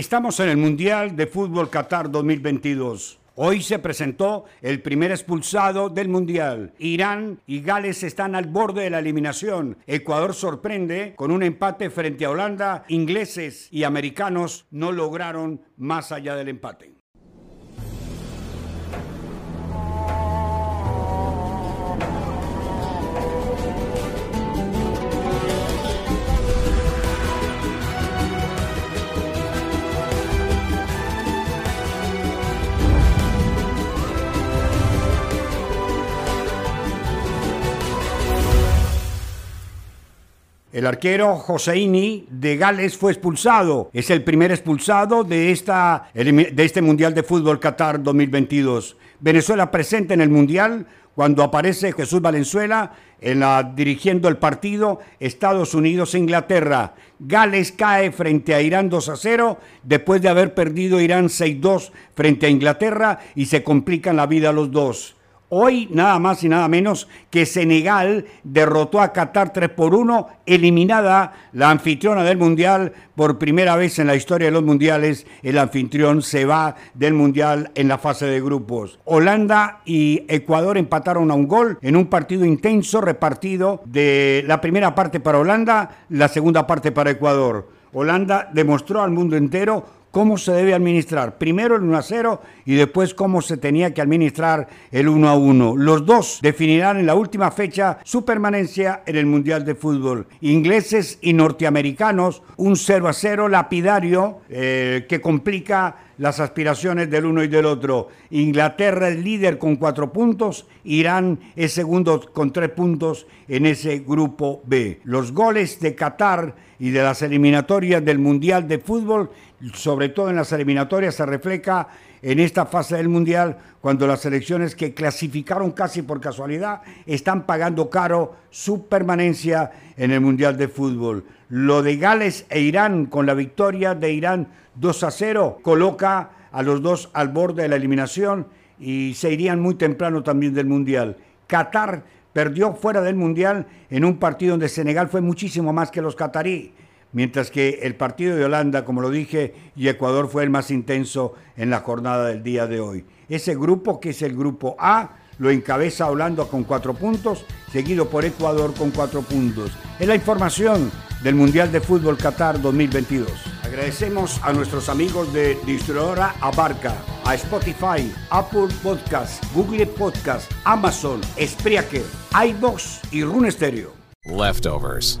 Estamos en el Mundial de Fútbol Qatar 2022. Hoy se presentó el primer expulsado del Mundial. Irán y Gales están al borde de la eliminación. Ecuador sorprende con un empate frente a Holanda. Ingleses y americanos no lograron más allá del empate. El arquero Joseini de Gales fue expulsado. Es el primer expulsado de, esta, de este Mundial de Fútbol Qatar 2022. Venezuela presente en el Mundial cuando aparece Jesús Valenzuela en la, dirigiendo el partido Estados Unidos-Inglaterra. Gales cae frente a Irán 2 a 0 después de haber perdido Irán 6-2 frente a Inglaterra y se complican la vida los dos. Hoy nada más y nada menos que Senegal derrotó a Qatar 3 por 1, eliminada la anfitriona del Mundial. Por primera vez en la historia de los Mundiales, el anfitrión se va del Mundial en la fase de grupos. Holanda y Ecuador empataron a un gol en un partido intenso repartido de la primera parte para Holanda, la segunda parte para Ecuador. Holanda demostró al mundo entero cómo se debe administrar. Primero el 1 a 0 y después cómo se tenía que administrar el 1 a 1. Los dos definirán en la última fecha su permanencia en el Mundial de Fútbol. Ingleses y norteamericanos, un 0 a 0 lapidario eh, que complica las aspiraciones del uno y del otro. Inglaterra es líder con cuatro puntos, Irán es segundo con tres puntos en ese grupo B. Los goles de Qatar y de las eliminatorias del Mundial de Fútbol, sobre todo en las eliminatorias, se refleja en esta fase del Mundial cuando las selecciones que clasificaron casi por casualidad están pagando caro su permanencia en el Mundial de Fútbol. Lo de Gales e Irán con la victoria de Irán 2 a 0 coloca a los dos al borde de la eliminación y se irían muy temprano también del Mundial. Qatar perdió fuera del Mundial en un partido donde Senegal fue muchísimo más que los catarí, mientras que el partido de Holanda, como lo dije, y Ecuador fue el más intenso en la jornada del día de hoy. Ese grupo, que es el grupo A, lo encabeza Holanda con cuatro puntos, seguido por Ecuador con cuatro puntos. Es la información del Mundial de Fútbol Qatar 2022. Agradecemos a nuestros amigos de Distribuidora Abarca, a Spotify, Apple Podcast, Google Podcast, Amazon, Spreaker, iBox y Rune Stereo. Leftovers.